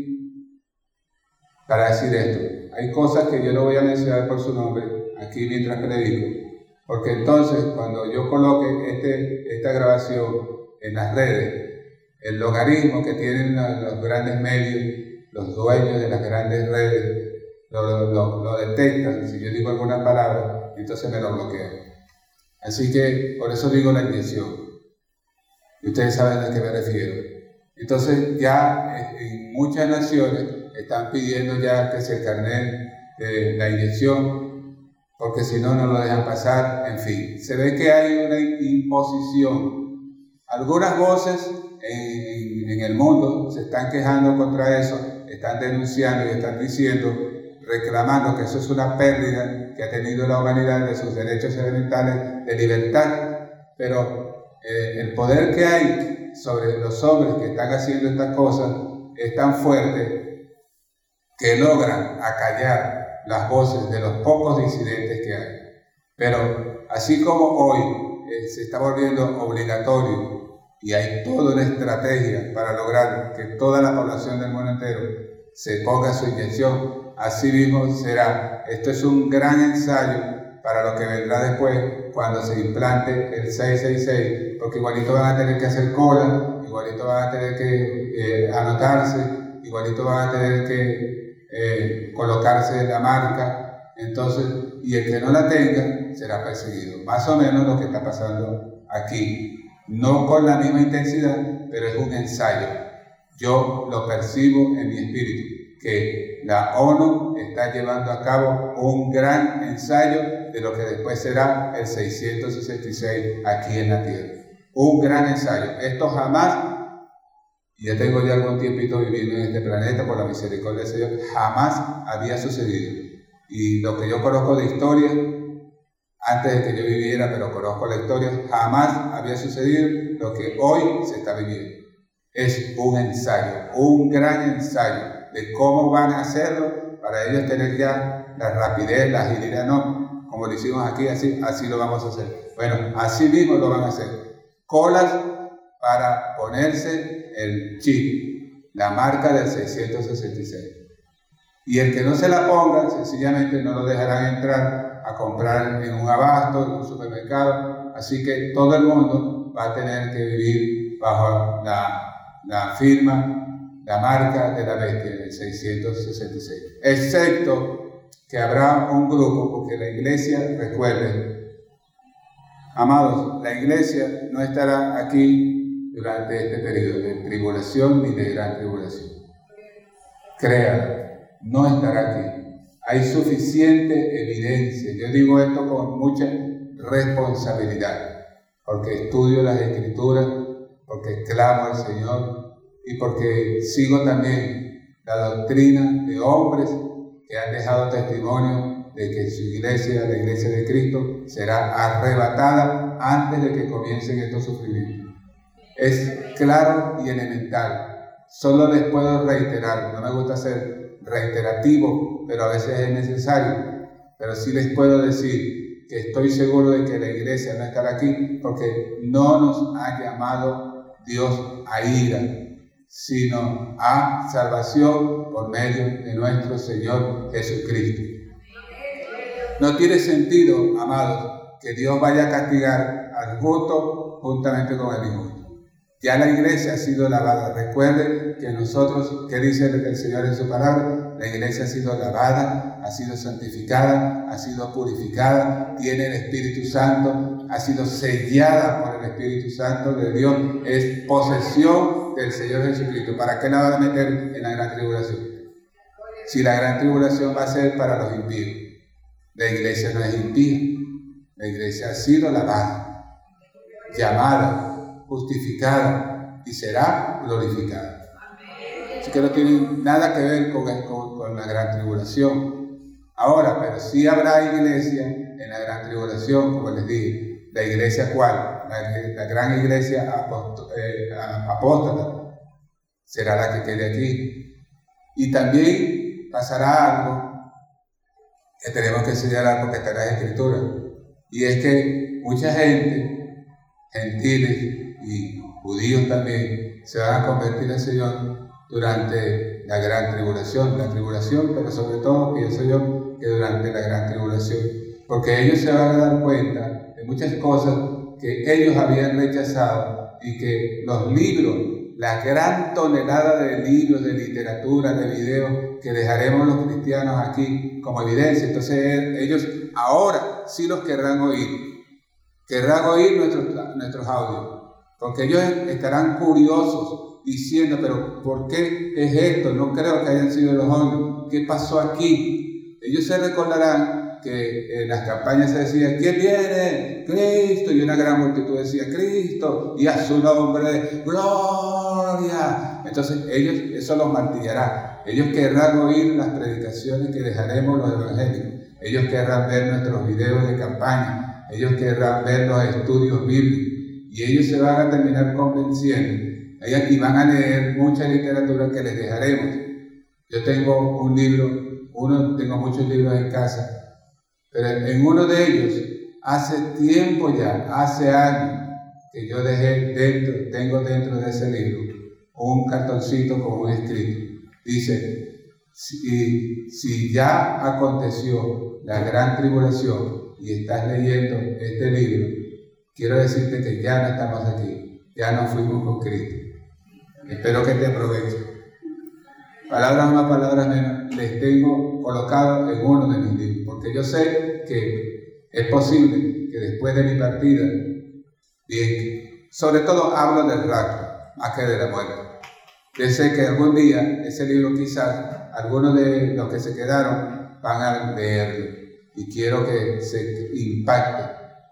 para decir esto. Hay cosas que yo no voy a mencionar por su nombre aquí mientras predico, porque entonces cuando yo coloque este, esta grabación en las redes, el logaritmo que tienen los grandes medios, los dueños de las grandes redes, lo, detectan. Si yo digo alguna palabra, entonces me lo bloquean. Así que por eso digo la inyección. Y ustedes saben a qué me refiero. Entonces ya en muchas naciones están pidiendo ya que se carnet de la inyección, porque si no, no lo dejan pasar. En fin, se ve que hay una imposición. Algunas voces en, el mundo se están quejando contra eso, están denunciando y están diciendo, reclamando que eso es una pérdida que ha tenido la humanidad de sus derechos elementales de libertad, pero eh, el poder que hay sobre los hombres que están haciendo estas cosas es tan fuerte que logran acallar las voces de los pocos disidentes que hay. Pero así como hoy eh, se está volviendo obligatorio y hay toda una estrategia para lograr que toda la población del mundo entero se ponga su inyección. Así mismo será. Esto es un gran ensayo para lo que vendrá después cuando se implante el 666, porque igualito van a tener que hacer cola, igualito van a tener que eh, anotarse, igualito van a tener que eh, colocarse la marca, entonces, y el que no la tenga será perseguido. Más o menos lo que está pasando aquí no con la misma intensidad, pero es un ensayo. Yo lo percibo en mi espíritu, que la ONU está llevando a cabo un gran ensayo de lo que después será el 666 aquí en la Tierra. Un gran ensayo. Esto jamás, y ya tengo ya algún tiempito viviendo en este planeta por la misericordia de Dios, jamás había sucedido. Y lo que yo conozco de historia, antes de que yo viviera, pero conozco la historia, jamás había sucedido lo que hoy se está viviendo. Es un ensayo, un gran ensayo de cómo van a hacerlo para ellos tener ya la rapidez, la agilidad, no, como lo hicimos aquí, así, lo vamos a hacer. Bueno, así mismo lo van a hacer. Colas para ponerse el chip. la marca del 666. Y el que no se la ponga, sencillamente no lo dejarán entrar a comprar en un abasto, en un supermercado. Así que todo el mundo va a tener que vivir bajo la, la firma, la marca de la bestia, el 666. Excepto que habrá un grupo, porque la iglesia, recuerden, amados, la iglesia no estará aquí durante este periodo de tribulación ni de gran tribulación. Créanlo, no estará aquí. Hay suficiente evidencia. Yo digo esto con mucha responsabilidad, porque estudio las escrituras, porque clamo al Señor y porque sigo también la doctrina de hombres que han dejado testimonio de que su iglesia, la iglesia de Cristo, será arrebatada antes de que comiencen estos sufrimientos. Es claro y elemental. Solo les puedo reiterar, no me gusta ser reiterativo, pero a veces es necesario. Pero sí les puedo decir que estoy seguro de que la iglesia no estará aquí porque no nos ha llamado Dios a ira, sino a salvación por medio de nuestro Señor Jesucristo. No tiene sentido, amados, que Dios vaya a castigar al justo juntamente con el injusto. Ya la iglesia ha sido lavada. Recuerden que nosotros, ¿qué dice el Señor en su palabra? La iglesia ha sido lavada, ha sido santificada, ha sido purificada, tiene el Espíritu Santo, ha sido sellada por el Espíritu Santo de Dios, es posesión del Señor Jesucristo. ¿Para qué la van a meter en la gran tribulación? Si la gran tribulación va a ser para los impíos. La iglesia no es impía, la iglesia ha sido lavada, llamada, justificada y será glorificada. Así que no tiene nada que ver con, con, la gran tribulación. Ahora, pero sí habrá iglesia en la gran tribulación, como les dije. ¿La iglesia cuál? La, gran iglesia eh, apóstata será la que quede aquí. Y también pasará algo que tenemos que señalar porque está en la escritura. Y es que mucha gente, gentiles, y judíos también se van a convertir al Señor durante la gran tribulación, la tribulación, pero sobre todo pienso yo que durante la gran tribulación, porque ellos se van a dar cuenta de muchas cosas que ellos habían rechazado y que los libros, la gran tonelada de libros, de literatura, de videos que dejaremos los cristianos aquí como evidencia, entonces ellos ahora sí los querrán oír, querrán oír nuestros, nuestros audios porque ellos estarán curiosos diciendo, pero ¿por qué es esto? No creo que hayan sido los hombres. ¿Qué pasó aquí? Ellos se recordarán que en las campañas se decía, ¿quién viene? Cristo. Y una gran multitud decía, Cristo. Y a su nombre, gloria. Entonces ellos, eso los martillará. Ellos querrán oír las predicaciones que dejaremos los evangélicos. Ellos querrán ver nuestros videos de campaña. Ellos querrán ver los estudios bíblicos y ellos se van a terminar convenciendo. Y van a leer mucha literatura que les dejaremos. Yo tengo un libro, uno, tengo muchos libros en casa, pero en uno de ellos, hace tiempo ya, hace años, que yo dejé dentro, tengo dentro de ese libro, un cartoncito con un escrito. Dice, si, ya aconteció la gran tribulación y estás leyendo este libro, quiero decirte que ya no estamos aquí, ya no fuimos con Cristo. Espero que te aproveche. Palabras más, palabras menos, les tengo colocado en uno de mis libros, porque yo sé que es posible que después de mi partida, bien, sobre todo hablo del rato, más que de la muerte. Yo sé que algún día ese libro quizás algunos de los que se quedaron van a leerlo y quiero que se impacte.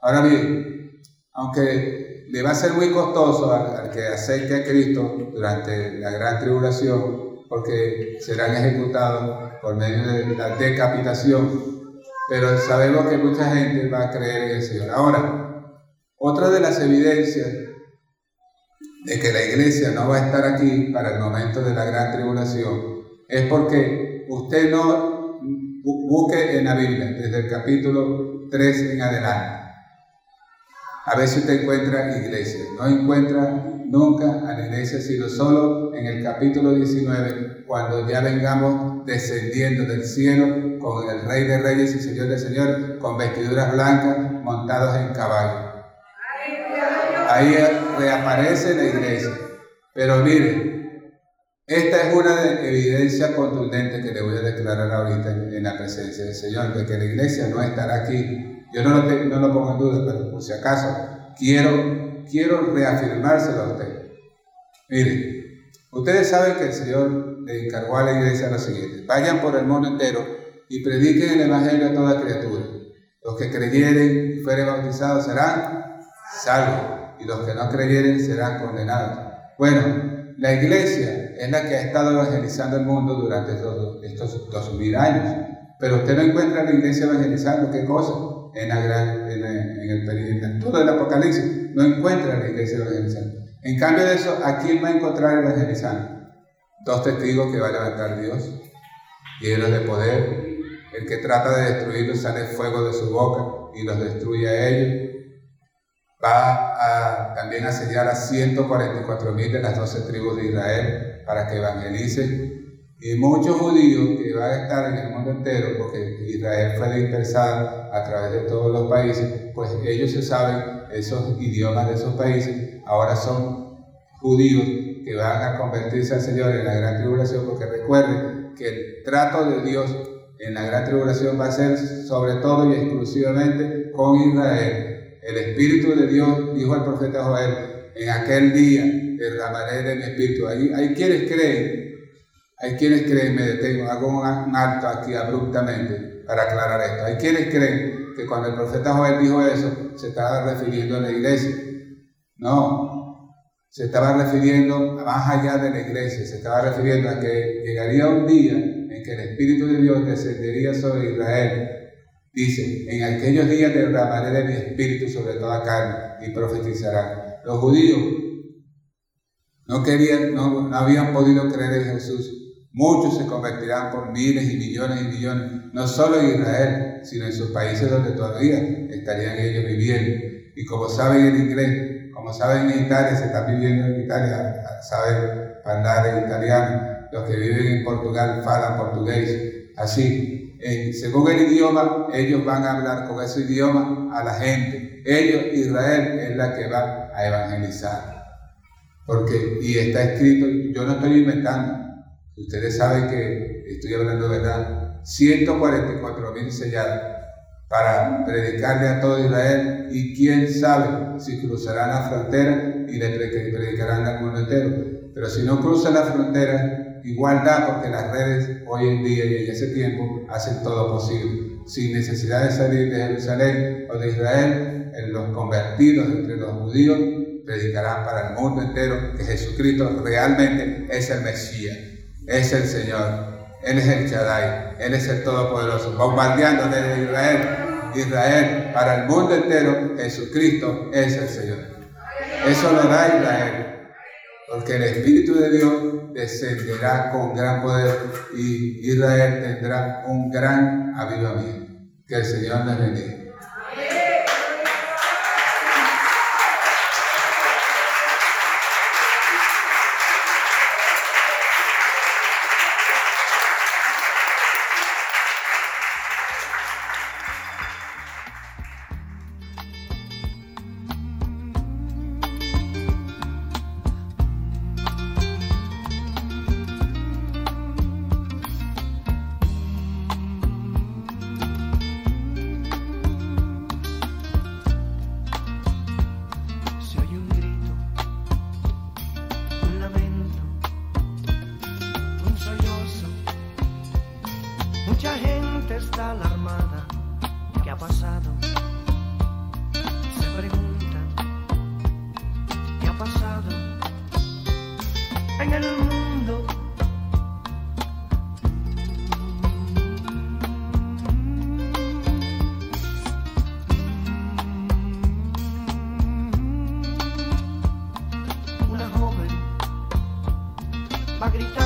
Ahora bien, aunque le va a ser muy costoso al, que acepte a Cristo durante la gran tribulación, porque serán ejecutados por medio de la decapitación, pero sabemos que mucha gente va a creer en el Señor. Ahora, otra de las evidencias de que la iglesia no va a estar aquí para el momento de la gran tribulación es porque usted no busque en la Biblia, desde el capítulo 3 en adelante A veces usted encuentra iglesias, no encuentra nunca a la iglesia, sino solo en el capítulo 19, cuando ya vengamos descendiendo del cielo con el Rey de Reyes y Señor de Señores, con vestiduras blancas, montados en caballo. Ahí reaparece la iglesia. Pero mire, esta es una evidencia contundente que le voy a declarar ahorita en, la presencia del Señor, de que la iglesia no estará aquí. Yo no lo, pongo en duda, pero por si acaso quiero, quiero reafirmárselo a usted. Mire, ustedes saben que el Señor le encargó a la iglesia lo siguiente, vayan por el mundo entero y prediquen el Evangelio a toda criatura. Los que creyeren y fueren bautizados serán salvos y los que no creyeren serán condenados. Bueno, la iglesia es la que ha estado evangelizando el mundo durante estos dos mil años. Pero usted no encuentra la iglesia evangelizando, ¿qué cosa? En, la gran, en, el, en todo el Apocalipsis, no encuentra la iglesia evangelizando. En cambio de eso, ¿a quién va a encontrar evangelizando? Dos testigos que va a levantar Dios, llenos de poder. El que trata de destruirlos sale fuego de su boca y los destruye a ellos va a, también a sellar a 144 mil de las 12 tribus de Israel para que evangelicen. Y muchos judíos que van a estar en el mundo entero, porque Israel fue dispersada a través de todos los países, pues ellos se saben esos idiomas de esos países, ahora son judíos que van a convertirse al Señor en la gran tribulación, porque recuerden que el trato de Dios en la gran tribulación va a ser sobre todo y exclusivamente con Israel el Espíritu de Dios, dijo el profeta Joel, en aquel día derramaré de mi Espíritu. Hay quienes creen, hay quienes creen, me detengo, hago un acto aquí abruptamente para aclarar esto. Hay quienes creen que cuando el profeta Joel dijo eso, se estaba refiriendo a la iglesia. No, se estaba refiriendo más allá de la iglesia, se estaba refiriendo a que llegaría un día en que el Espíritu de Dios descendería sobre Israel Dice, en aquellos días derramaré de mi espíritu sobre toda carne y profetizarán. Los judíos no querían, no, habían podido creer en Jesús. Muchos se convertirán por miles y millones y millones, no solo en Israel, sino en sus países donde todavía estarían ellos viviendo. Y como saben en inglés, como saben en Italia, se están viviendo en Italia, saben hablar en italiano, los que viven en Portugal hablan portugués. Así, según el idioma, ellos van a hablar con ese idioma a la gente. Ellos, Israel, es la que va a evangelizar. Porque, y está escrito, yo no estoy inventando. Ustedes saben que estoy hablando de verdad. 144 mil sellados para predicarle a todo Israel y quién sabe si cruzarán la frontera y le predicarán al mundo entero. Pero si no cruzan la frontera, igualdad porque las redes hoy en día y en ese tiempo hacen todo posible. Sin necesidad de salir de Jerusalén o de Israel, en los convertidos entre los judíos predicarán para el mundo entero que Jesucristo realmente es el Mesías, es el Señor, Él es el Shaddai, Él es el Todopoderoso, bombardeando desde Israel, Israel para el mundo entero, Jesucristo es el Señor. Eso lo da Israel porque el Espíritu de Dios descenderá con gran poder y Israel tendrá un gran avivamiento. Que el Señor les bendiga. a gritar.